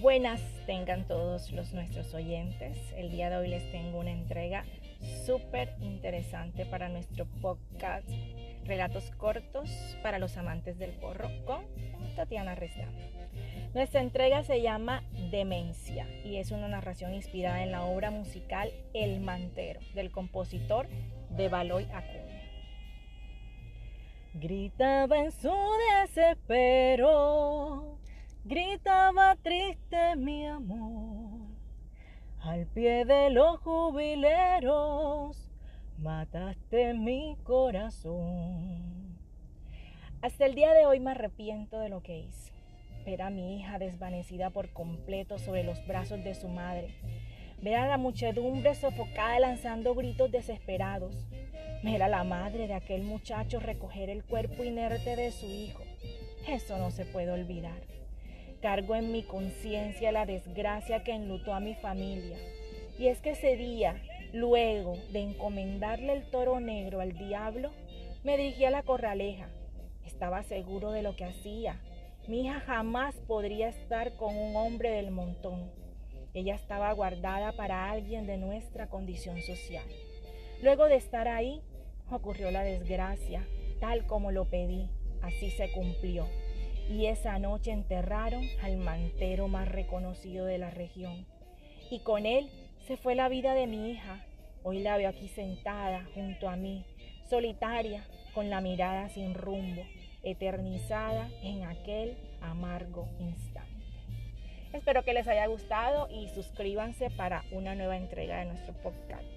Buenas tengan todos los nuestros oyentes. El día de hoy les tengo una entrega súper interesante para nuestro podcast Relatos cortos para los amantes del porro con Tatiana Restán. Nuestra entrega se llama Demencia y es una narración inspirada en la obra musical El Mantero del compositor de Baloy Acuña. Gritaba en su desespero gritaba triste mi amor. Al pie de los jubileros, mataste mi corazón. Hasta el día de hoy me arrepiento de lo que hice. Ver a mi hija desvanecida por completo sobre los brazos de su madre. Ver a la muchedumbre sofocada lanzando gritos desesperados. Ver a la madre de aquel muchacho recoger el cuerpo inerte de su hijo. Eso no se puede olvidar. Cargo en mi conciencia la desgracia que enlutó a mi familia. Y es que ese día, luego de encomendarle el toro negro al diablo, me dirigí a la corraleja. Estaba seguro de lo que hacía. Mi hija jamás podría estar con un hombre del montón. Ella estaba guardada para alguien de nuestra condición social. Luego de estar ahí, ocurrió la desgracia, tal como lo pedí. Así se cumplió y esa noche enterraron al mantero más reconocido de la región. Y con él se fue la vida de mi hija. Hoy la veo aquí sentada junto a mí, solitaria, con la mirada sin rumbo, eternizada en aquel amargo instante. Espero que les haya gustado y suscríbanse para una nueva entrega de nuestro podcast.